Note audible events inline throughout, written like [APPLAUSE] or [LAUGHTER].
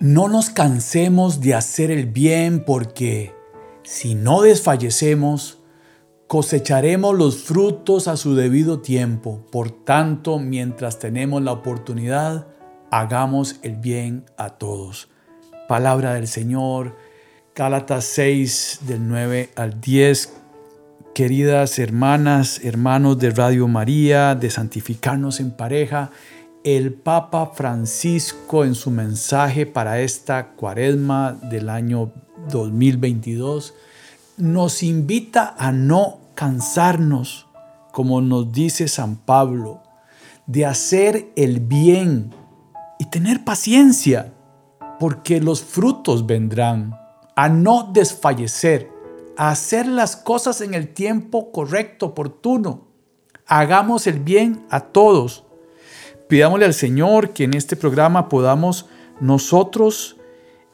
No nos cansemos de hacer el bien porque si no desfallecemos, cosecharemos los frutos a su debido tiempo. Por tanto, mientras tenemos la oportunidad, hagamos el bien a todos. Palabra del Señor, Gálatas 6 del 9 al 10. Queridas hermanas, hermanos de Radio María, de santificarnos en pareja, el Papa Francisco en su mensaje para esta cuaresma del año 2022 nos invita a no cansarnos, como nos dice San Pablo, de hacer el bien y tener paciencia, porque los frutos vendrán, a no desfallecer, a hacer las cosas en el tiempo correcto, oportuno. Hagamos el bien a todos Pidámosle al Señor que en este programa podamos nosotros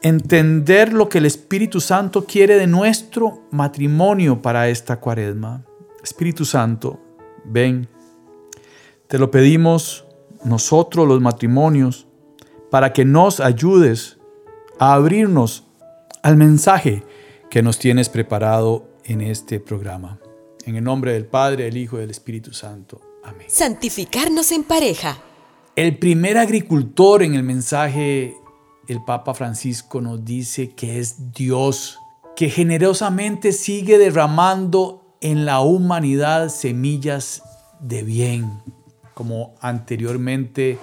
entender lo que el Espíritu Santo quiere de nuestro matrimonio para esta cuaresma. Espíritu Santo, ven. Te lo pedimos nosotros los matrimonios para que nos ayudes a abrirnos al mensaje que nos tienes preparado en este programa. En el nombre del Padre, del Hijo y del Espíritu Santo. Amén. Santificarnos en pareja. El primer agricultor en el mensaje, el Papa Francisco nos dice que es Dios, que generosamente sigue derramando en la humanidad semillas de bien, como anteriormente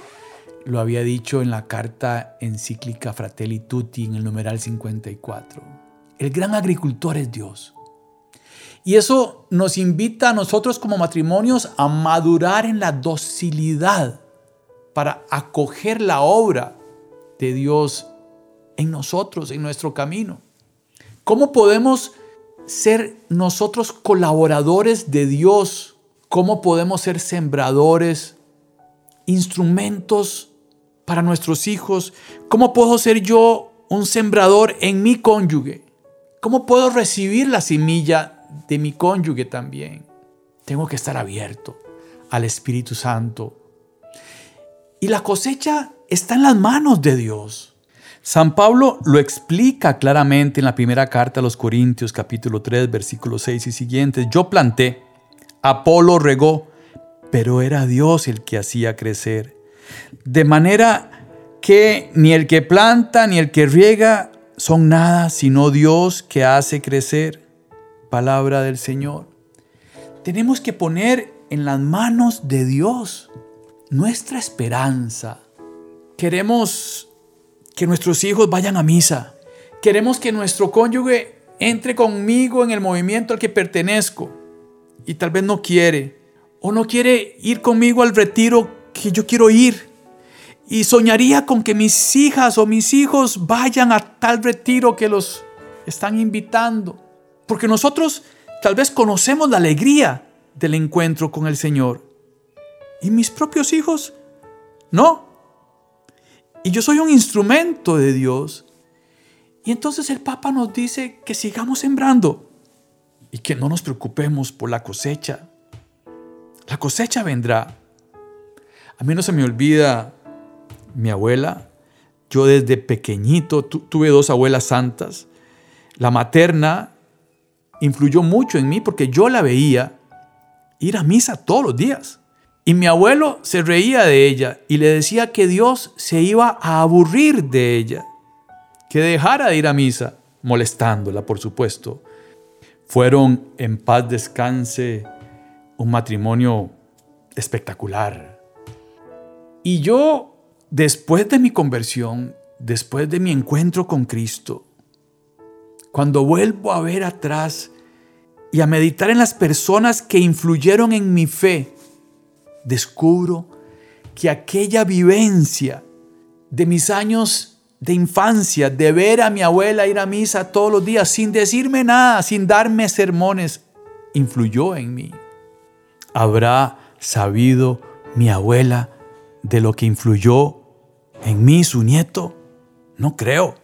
lo había dicho en la carta encíclica Fratelli Tutti en el numeral 54. El gran agricultor es Dios. Y eso nos invita a nosotros como matrimonios a madurar en la docilidad para acoger la obra de Dios en nosotros, en nuestro camino. ¿Cómo podemos ser nosotros colaboradores de Dios? ¿Cómo podemos ser sembradores, instrumentos para nuestros hijos? ¿Cómo puedo ser yo un sembrador en mi cónyuge? ¿Cómo puedo recibir la semilla de mi cónyuge también? Tengo que estar abierto al Espíritu Santo y la cosecha está en las manos de Dios. San Pablo lo explica claramente en la primera carta a los Corintios capítulo 3 versículos 6 y siguientes. Yo planté, Apolo regó, pero era Dios el que hacía crecer. De manera que ni el que planta ni el que riega son nada, sino Dios que hace crecer. Palabra del Señor. Tenemos que poner en las manos de Dios nuestra esperanza. Queremos que nuestros hijos vayan a misa. Queremos que nuestro cónyuge entre conmigo en el movimiento al que pertenezco y tal vez no quiere. O no quiere ir conmigo al retiro que yo quiero ir. Y soñaría con que mis hijas o mis hijos vayan a tal retiro que los están invitando. Porque nosotros tal vez conocemos la alegría del encuentro con el Señor. ¿Y mis propios hijos? No. Y yo soy un instrumento de Dios. Y entonces el Papa nos dice que sigamos sembrando y que no nos preocupemos por la cosecha. La cosecha vendrá. A mí no se me olvida mi abuela. Yo desde pequeñito tuve dos abuelas santas. La materna influyó mucho en mí porque yo la veía ir a misa todos los días. Y mi abuelo se reía de ella y le decía que Dios se iba a aburrir de ella, que dejara de ir a misa, molestándola, por supuesto. Fueron en paz descanse un matrimonio espectacular. Y yo, después de mi conversión, después de mi encuentro con Cristo, cuando vuelvo a ver atrás y a meditar en las personas que influyeron en mi fe, descubro que aquella vivencia de mis años de infancia, de ver a mi abuela ir a misa todos los días sin decirme nada, sin darme sermones, influyó en mí. ¿Habrá sabido mi abuela de lo que influyó en mí, su nieto? No creo.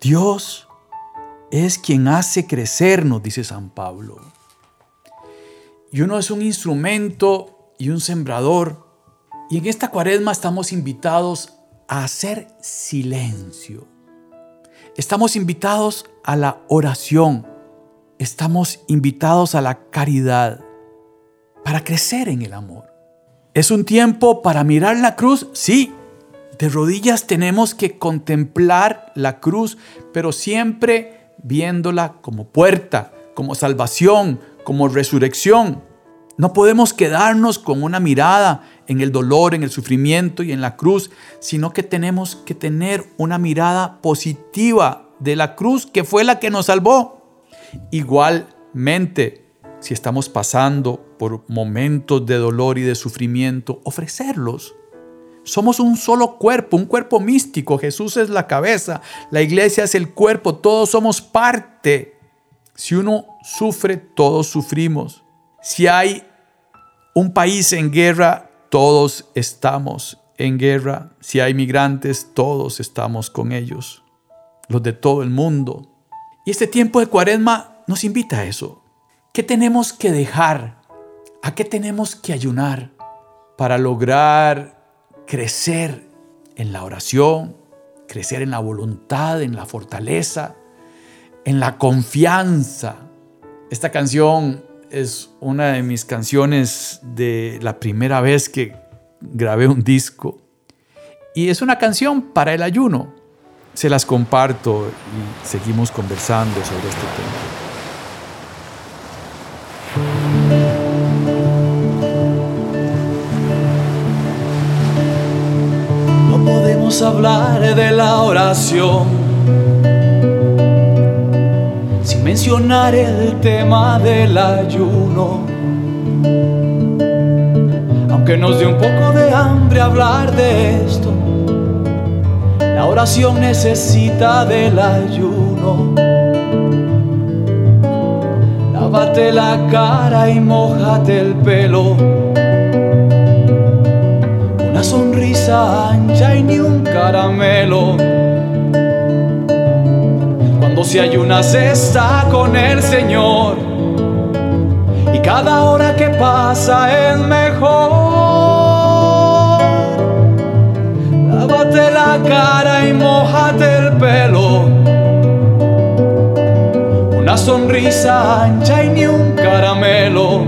Dios es quien hace crecer, nos dice San Pablo. Y uno es un instrumento y un sembrador. Y en esta cuaresma estamos invitados a hacer silencio. Estamos invitados a la oración. Estamos invitados a la caridad para crecer en el amor. ¿Es un tiempo para mirar la cruz? Sí. De rodillas tenemos que contemplar la cruz, pero siempre viéndola como puerta, como salvación, como resurrección. No podemos quedarnos con una mirada en el dolor, en el sufrimiento y en la cruz, sino que tenemos que tener una mirada positiva de la cruz que fue la que nos salvó. Igualmente, si estamos pasando por momentos de dolor y de sufrimiento, ofrecerlos. Somos un solo cuerpo, un cuerpo místico. Jesús es la cabeza, la iglesia es el cuerpo, todos somos parte si uno sufre, todos sufrimos. Si hay un país en guerra, todos estamos en guerra. Si hay migrantes, todos estamos con ellos. Los de todo el mundo. Y este tiempo de cuaresma nos invita a eso. ¿Qué tenemos que dejar? ¿A qué tenemos que ayunar para lograr crecer en la oración, crecer en la voluntad, en la fortaleza, en la confianza. Esta canción es una de mis canciones de la primera vez que grabé un disco. Y es una canción para el ayuno. Se las comparto y seguimos conversando sobre este tema. No podemos hablar de la oración mencionar el tema del ayuno. Aunque nos dé un poco de hambre hablar de esto, la oración necesita del ayuno. Lávate la cara y mojate el pelo. Una sonrisa ancha y ni un caramelo si ayunas está con el Señor y cada hora que pasa es mejor. Lávate la cara y mojate el pelo. Una sonrisa ancha y ni un caramelo.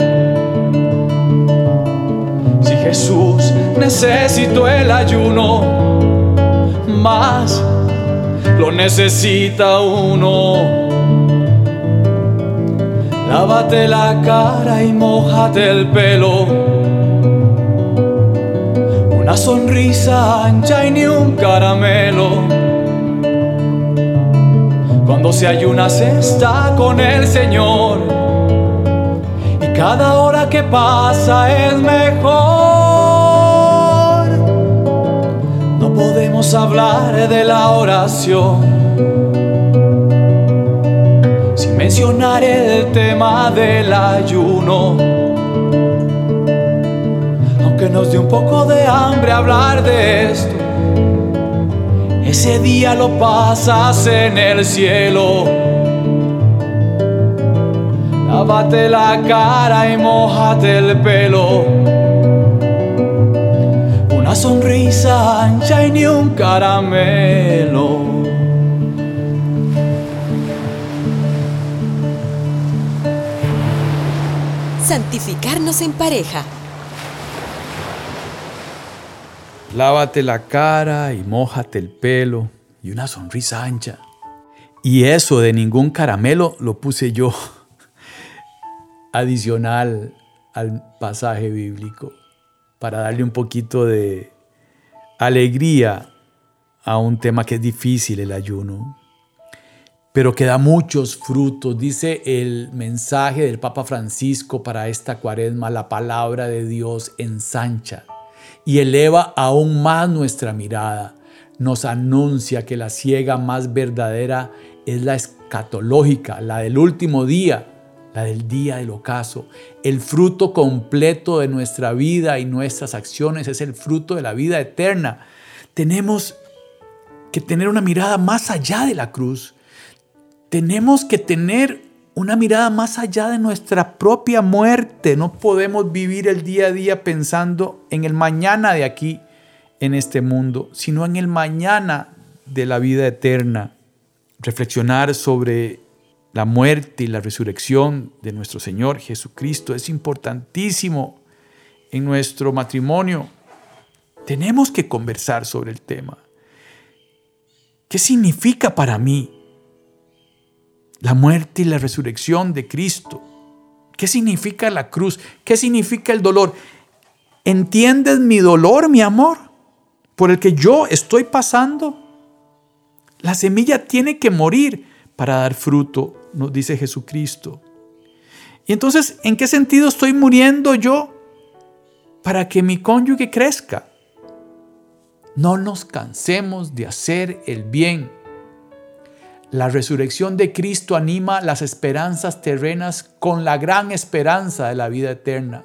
Si Jesús necesitó el ayuno, más lo necesita uno. Lávate la cara y mojate el pelo. Una sonrisa ancha y ni un caramelo. Cuando se ayuna se está con el Señor. Y cada hora que pasa es mejor. Podemos hablar de la oración sin mencionar el tema del ayuno. Aunque nos dé un poco de hambre hablar de esto, ese día lo pasas en el cielo. Lávate la cara y mojate el pelo sonrisa ancha y ni un caramelo. Santificarnos en pareja. Lávate la cara y mójate el pelo y una sonrisa ancha. Y eso de ningún caramelo lo puse yo [LAUGHS] adicional al pasaje bíblico para darle un poquito de alegría a un tema que es difícil, el ayuno, pero que da muchos frutos. Dice el mensaje del Papa Francisco para esta cuaresma, la palabra de Dios ensancha y eleva aún más nuestra mirada, nos anuncia que la ciega más verdadera es la escatológica, la del último día, del día del ocaso. El fruto completo de nuestra vida y nuestras acciones es el fruto de la vida eterna. Tenemos que tener una mirada más allá de la cruz. Tenemos que tener una mirada más allá de nuestra propia muerte. No podemos vivir el día a día pensando en el mañana de aquí en este mundo, sino en el mañana de la vida eterna. Reflexionar sobre la muerte y la resurrección de nuestro Señor Jesucristo es importantísimo en nuestro matrimonio. Tenemos que conversar sobre el tema. ¿Qué significa para mí la muerte y la resurrección de Cristo? ¿Qué significa la cruz? ¿Qué significa el dolor? ¿Entiendes mi dolor, mi amor? por el que yo estoy pasando, la semilla tiene que morir para dar fruto, nos dice Jesucristo. Y entonces, ¿en qué sentido estoy muriendo yo? Para que mi cónyuge crezca. No nos cansemos de hacer el bien. La resurrección de Cristo anima las esperanzas terrenas con la gran esperanza de la vida eterna.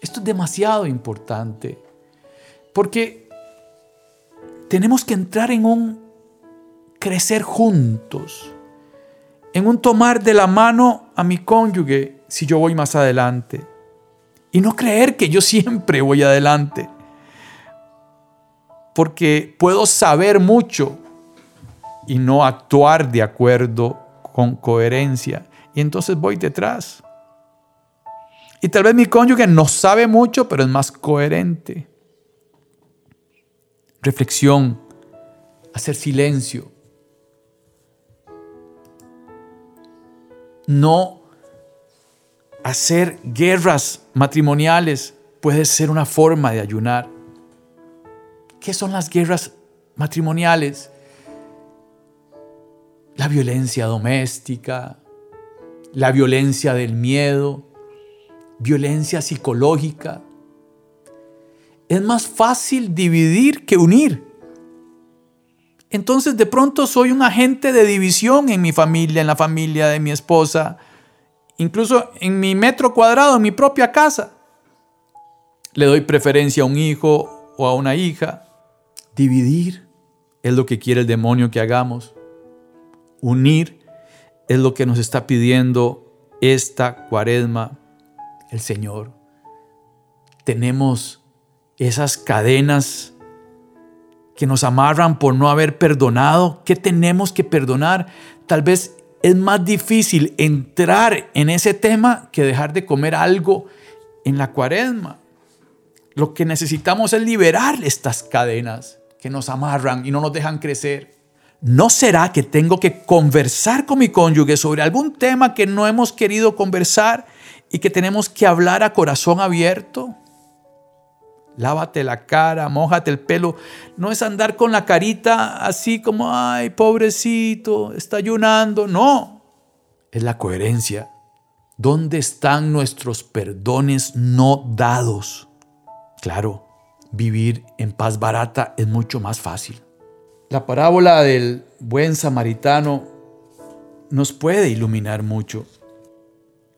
Esto es demasiado importante, porque tenemos que entrar en un crecer juntos, en un tomar de la mano a mi cónyuge si yo voy más adelante. Y no creer que yo siempre voy adelante. Porque puedo saber mucho y no actuar de acuerdo con coherencia. Y entonces voy detrás. Y tal vez mi cónyuge no sabe mucho, pero es más coherente reflexión, hacer silencio. No hacer guerras matrimoniales puede ser una forma de ayunar. ¿Qué son las guerras matrimoniales? La violencia doméstica, la violencia del miedo, violencia psicológica, es más fácil dividir que unir. Entonces de pronto soy un agente de división en mi familia, en la familia de mi esposa, incluso en mi metro cuadrado, en mi propia casa. Le doy preferencia a un hijo o a una hija. Dividir es lo que quiere el demonio que hagamos. Unir es lo que nos está pidiendo esta cuaresma el Señor. Tenemos esas cadenas que nos amarran por no haber perdonado. ¿Qué tenemos que perdonar? Tal vez es más difícil entrar en ese tema que dejar de comer algo en la cuaresma. Lo que necesitamos es liberar estas cadenas que nos amarran y no nos dejan crecer. ¿No será que tengo que conversar con mi cónyuge sobre algún tema que no hemos querido conversar y que tenemos que hablar a corazón abierto? Lávate la cara, mojate el pelo. No es andar con la carita así como, ay, pobrecito, está ayunando. No, es la coherencia. ¿Dónde están nuestros perdones no dados? Claro, vivir en paz barata es mucho más fácil. La parábola del buen samaritano nos puede iluminar mucho.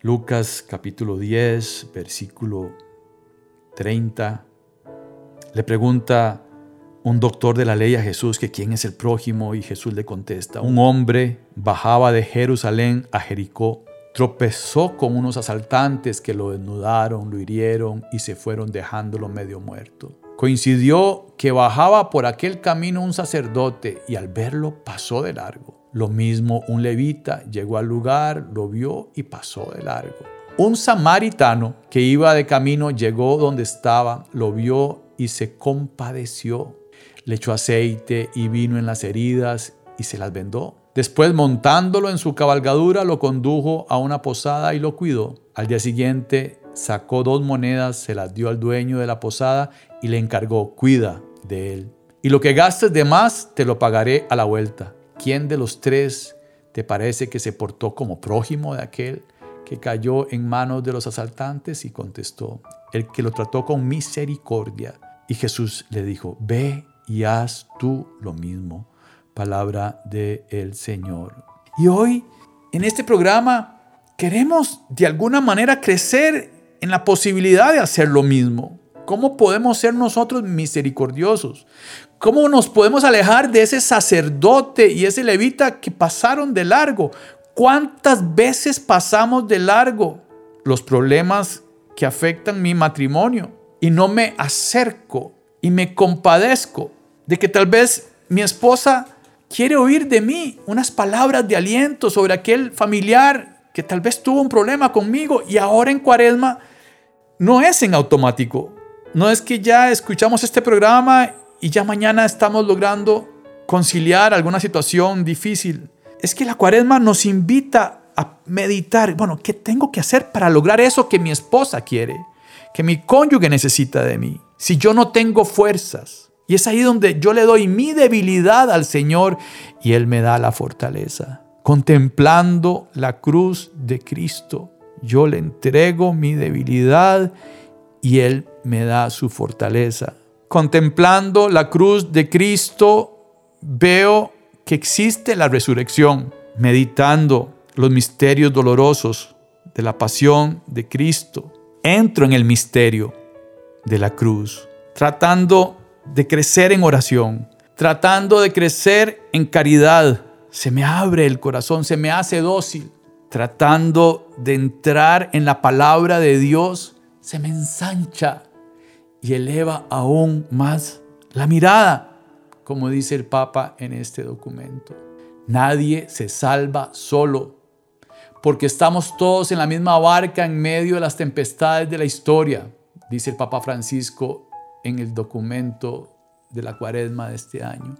Lucas capítulo 10, versículo 30 le pregunta un doctor de la ley a Jesús que quién es el prójimo y Jesús le contesta, un hombre bajaba de Jerusalén a Jericó, tropezó con unos asaltantes que lo desnudaron, lo hirieron y se fueron dejándolo medio muerto. Coincidió que bajaba por aquel camino un sacerdote y al verlo pasó de largo. Lo mismo un levita llegó al lugar, lo vio y pasó de largo. Un samaritano que iba de camino llegó donde estaba, lo vio y se compadeció. Le echó aceite y vino en las heridas y se las vendó. Después, montándolo en su cabalgadura, lo condujo a una posada y lo cuidó. Al día siguiente, sacó dos monedas, se las dio al dueño de la posada y le encargó, cuida de él. Y lo que gastes de más, te lo pagaré a la vuelta. ¿Quién de los tres te parece que se portó como prójimo de aquel que cayó en manos de los asaltantes? Y contestó, el que lo trató con misericordia. Y Jesús le dijo, ve y haz tú lo mismo. Palabra del Señor. Y hoy, en este programa, queremos de alguna manera crecer en la posibilidad de hacer lo mismo. ¿Cómo podemos ser nosotros misericordiosos? ¿Cómo nos podemos alejar de ese sacerdote y ese levita que pasaron de largo? ¿Cuántas veces pasamos de largo los problemas que afectan mi matrimonio y no me acerco y me compadezco de que tal vez mi esposa quiere oír de mí unas palabras de aliento sobre aquel familiar que tal vez tuvo un problema conmigo y ahora en cuaresma no es en automático. No es que ya escuchamos este programa y ya mañana estamos logrando conciliar alguna situación difícil. Es que la cuaresma nos invita a meditar, bueno, ¿qué tengo que hacer para lograr eso que mi esposa quiere? Que mi cónyuge necesita de mí. Si yo no tengo fuerzas. Y es ahí donde yo le doy mi debilidad al Señor y Él me da la fortaleza. Contemplando la cruz de Cristo, yo le entrego mi debilidad y Él me da su fortaleza. Contemplando la cruz de Cristo, veo que existe la resurrección. Meditando los misterios dolorosos de la pasión de Cristo, entro en el misterio de la cruz, tratando de crecer en oración, tratando de crecer en caridad. Se me abre el corazón, se me hace dócil, tratando de entrar en la palabra de Dios se me ensancha y eleva aún más la mirada, como dice el Papa en este documento. Nadie se salva solo, porque estamos todos en la misma barca en medio de las tempestades de la historia, dice el Papa Francisco en el documento de la cuaresma de este año.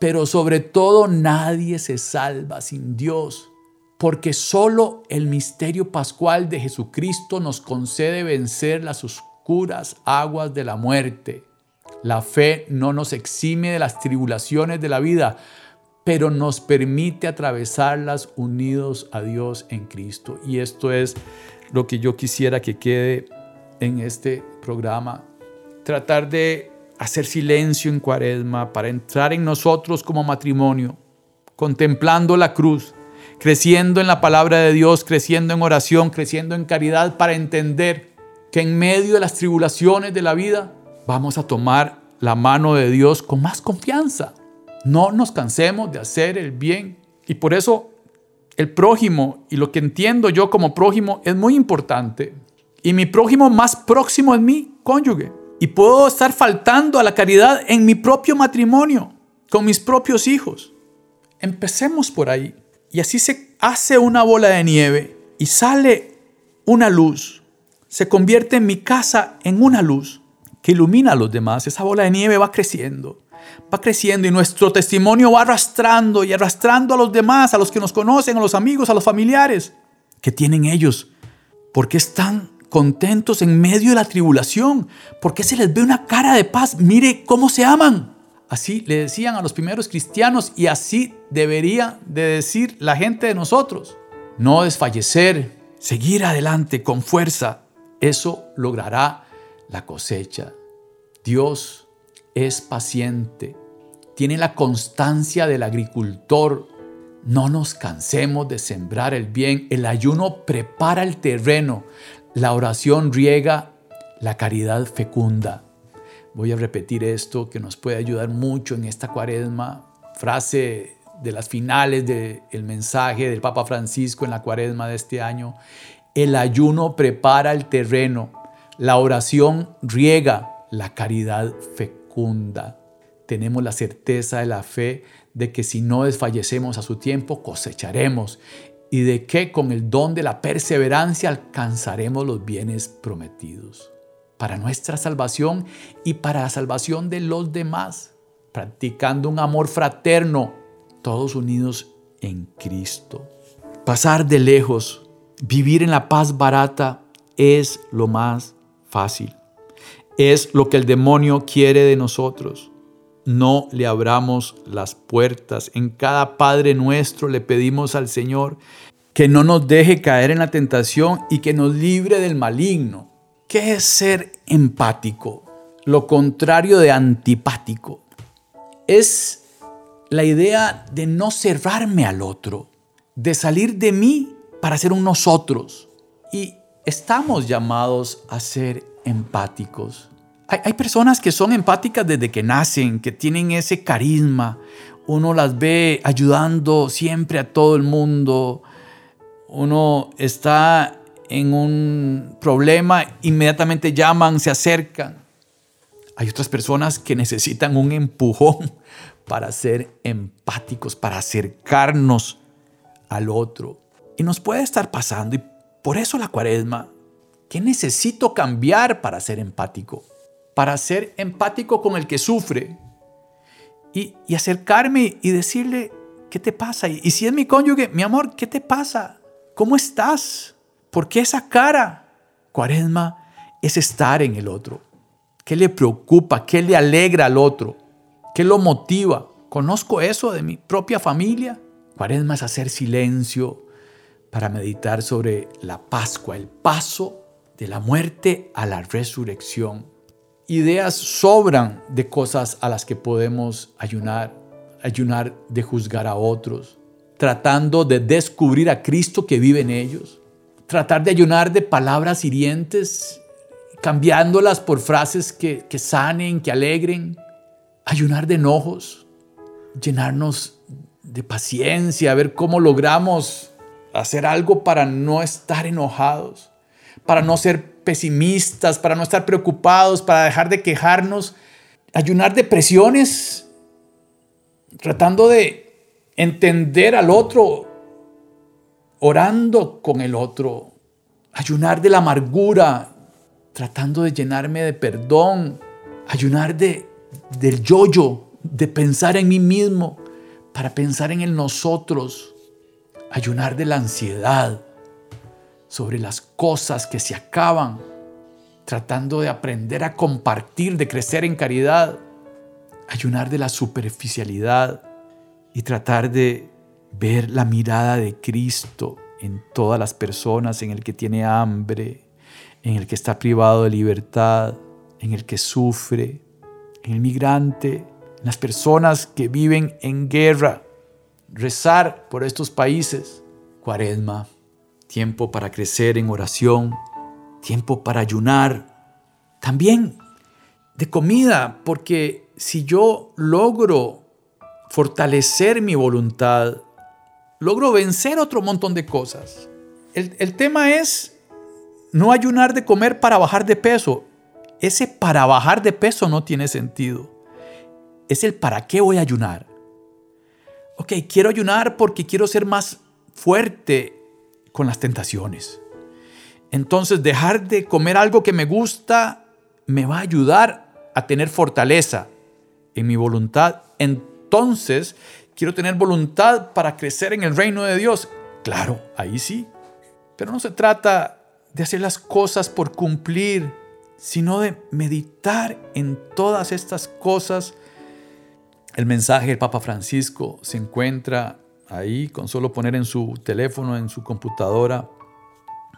Pero sobre todo nadie se salva sin Dios porque solo el misterio pascual de Jesucristo nos concede vencer las oscuras aguas de la muerte. La fe no nos exime de las tribulaciones de la vida, pero nos permite atravesarlas unidos a Dios en Cristo. Y esto es lo que yo quisiera que quede en este programa. Tratar de hacer silencio en cuaresma para entrar en nosotros como matrimonio, contemplando la cruz creciendo en la palabra de Dios, creciendo en oración, creciendo en caridad para entender que en medio de las tribulaciones de la vida vamos a tomar la mano de Dios con más confianza. No nos cansemos de hacer el bien. Y por eso el prójimo y lo que entiendo yo como prójimo es muy importante. Y mi prójimo más próximo es mi cónyuge. Y puedo estar faltando a la caridad en mi propio matrimonio, con mis propios hijos. Empecemos por ahí. Y así se hace una bola de nieve y sale una luz. Se convierte en mi casa en una luz que ilumina a los demás. Esa bola de nieve va creciendo, va creciendo y nuestro testimonio va arrastrando y arrastrando a los demás, a los que nos conocen, a los amigos, a los familiares. que tienen ellos? Porque están contentos en medio de la tribulación? porque se les ve una cara de paz? Mire cómo se aman. Así le decían a los primeros cristianos y así debería de decir la gente de nosotros. No desfallecer, seguir adelante con fuerza. Eso logrará la cosecha. Dios es paciente, tiene la constancia del agricultor. No nos cansemos de sembrar el bien. El ayuno prepara el terreno. La oración riega, la caridad fecunda. Voy a repetir esto que nos puede ayudar mucho en esta cuaresma. Frase de las finales del mensaje del Papa Francisco en la cuaresma de este año. El ayuno prepara el terreno, la oración riega, la caridad fecunda. Tenemos la certeza de la fe de que si no desfallecemos a su tiempo, cosecharemos y de que con el don de la perseverancia alcanzaremos los bienes prometidos para nuestra salvación y para la salvación de los demás, practicando un amor fraterno, todos unidos en Cristo. Pasar de lejos, vivir en la paz barata es lo más fácil. Es lo que el demonio quiere de nosotros. No le abramos las puertas. En cada Padre nuestro le pedimos al Señor que no nos deje caer en la tentación y que nos libre del maligno. ¿Qué es ser empático? lo contrario de antipático. Es la idea de no cerrarme al otro, de salir de mí para ser un nosotros. Y estamos llamados a ser empáticos. Hay, personas que son empáticas desde que nacen, que tienen ese carisma. Uno las ve ayudando siempre a todo el mundo. Uno está en un problema, inmediatamente llaman, se acercan. Hay otras personas que necesitan un empujón [LAUGHS] para ser empáticos, para acercarnos al otro. Y nos puede estar pasando, y por eso la cuaresma, ¿qué necesito cambiar para ser empático? Para ser empático con el que sufre. Y, acercarme y decirle, ¿qué te pasa? Y, si es mi cónyuge, mi amor, ¿qué te pasa? ¿Cómo estás? ¿Por qué esa cara? Cuaresma es estar en el otro. ¿Qué le preocupa? ¿Qué le alegra al otro? ¿Qué lo motiva? ¿Conozco eso de mi propia familia? Cuaresma es hacer silencio para meditar sobre la Pascua, el paso de la muerte a la resurrección. Ideas sobran de cosas a las que podemos ayunar, ayunar de juzgar a otros, tratando de descubrir a Cristo que vive en ellos, tratar de ayunar de palabras hirientes, cambiándolas por frases que, que sanen, que alegren, ayunar de enojos, llenarnos de paciencia, a ver cómo logramos hacer algo para no estar enojados, para no ser pesimistas, para no estar preocupados, para dejar de quejarnos, ayunar de presiones, tratando de entender al otro, orando con el otro, ayunar de la amargura, tratando de llenarme de perdón, ayunar de, del yo-yo, de pensar en mí mismo para pensar en el nosotros, ayunar de la ansiedad sobre las cosas que se acaban, tratando de aprender a compartir, de crecer en caridad, ayunar de la superficialidad y tratar de ver la mirada de Cristo en todas las personas, en el que tiene hambre, en el que está privado de libertad, en el que sufre, en el migrante, en las personas que viven en guerra. Rezar por estos países. Cuaresma, tiempo para crecer en oración, tiempo para ayunar. También de comida, porque si yo logro fortalecer mi voluntad, logro vencer otro montón de cosas. El, el tema es no ayunar de comer para bajar de peso. Ese para bajar de peso no tiene sentido. Es el para qué voy a ayunar. Ok, quiero ayunar porque quiero ser más fuerte con las tentaciones. Entonces dejar de comer algo que me gusta me va a ayudar a tener fortaleza en mi voluntad. Entonces quiero tener voluntad para crecer en el reino de Dios. Claro, ahí sí. Pero no se trata de hacer las cosas por cumplir, sino de meditar en todas estas cosas. El mensaje del Papa Francisco se encuentra ahí con solo poner en su teléfono, en su computadora,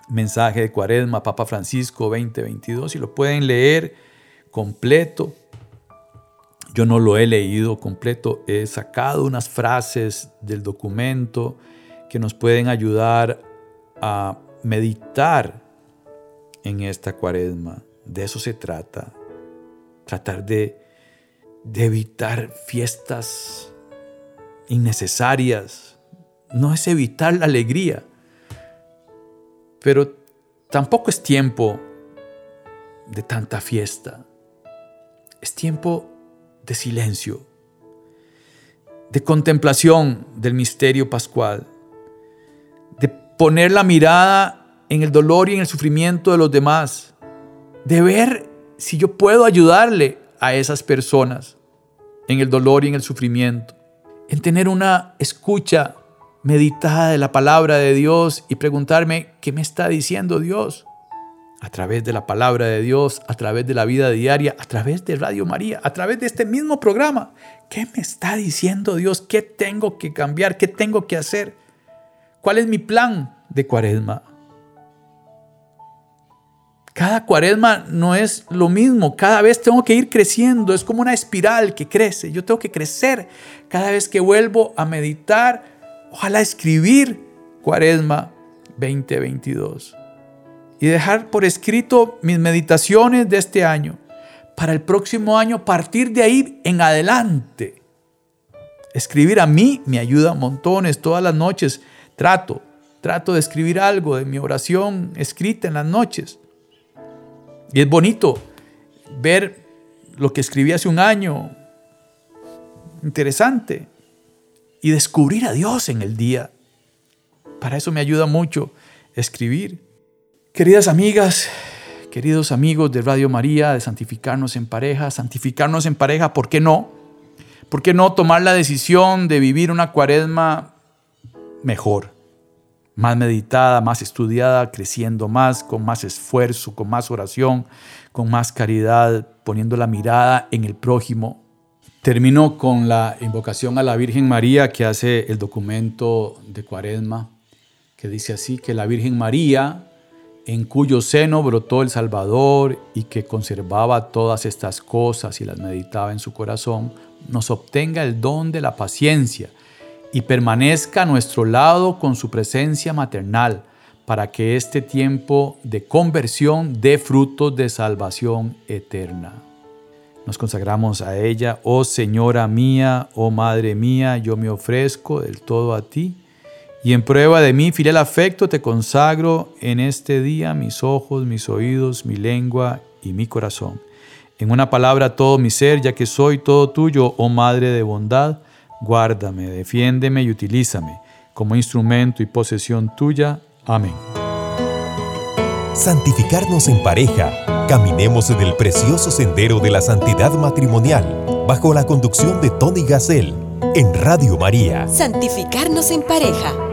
mensaje de Cuaresma, Papa Francisco 2022, y lo pueden leer completo. Yo no lo he leído completo, he sacado unas frases del documento que nos pueden ayudar a meditar en esta cuaresma. De eso se trata. Tratar de, de evitar fiestas innecesarias. No es evitar la alegría. Pero tampoco es tiempo de tanta fiesta. Es tiempo de silencio, de contemplación del misterio pascual, de poner la mirada en el dolor y en el sufrimiento de los demás, de ver si yo puedo ayudarle a esas personas en el dolor y en el sufrimiento, en tener una escucha meditada de la palabra de Dios y preguntarme qué me está diciendo Dios a través de la palabra de Dios, a través de la vida diaria, a través de Radio María, a través de este mismo programa. ¿Qué me está diciendo Dios? ¿Qué tengo que cambiar? ¿Qué tengo que hacer? ¿Cuál es mi plan de cuaresma? Cada cuaresma no es lo mismo, cada vez tengo que ir creciendo, es como una espiral que crece, yo tengo que crecer. Cada vez que vuelvo a meditar, ojalá escribir cuaresma 2022 y dejar por escrito mis meditaciones de este año. Para el próximo año, partir de ahí en adelante. Escribir a mí me ayuda montones, todas las noches trato, trato de escribir algo de mi oración escrita en las noches. Y es bonito ver lo que escribí hace un año, interesante, y descubrir a Dios en el día. Para eso me ayuda mucho escribir. Queridas amigas, queridos amigos de Radio María, de santificarnos en pareja, santificarnos en pareja, ¿por qué no? ¿Por qué no tomar la decisión de vivir una cuaresma mejor? Más meditada, más estudiada, creciendo más, con más esfuerzo, con más oración, con más caridad, poniendo la mirada en el prójimo. Termino con la invocación a la Virgen María que hace el documento de Cuaresma, que dice así, que la Virgen María, en cuyo seno brotó el Salvador y que conservaba todas estas cosas y las meditaba en su corazón, nos obtenga el don de la paciencia y permanezca a nuestro lado con su presencia maternal, para que este tiempo de conversión dé frutos de salvación eterna. Nos consagramos a ella, oh Señora mía, oh Madre mía, yo me ofrezco del todo a ti, y en prueba de mi fiel afecto te consagro en este día mis ojos, mis oídos, mi lengua y mi corazón. En una palabra todo mi ser, ya que soy todo tuyo, oh Madre de bondad, guárdame, defiéndeme y utilízame como instrumento y posesión tuya. Amén. Santificarnos en pareja. Caminemos en el precioso sendero de la santidad matrimonial bajo la conducción de Tony Gassel en Radio María. Santificarnos en pareja.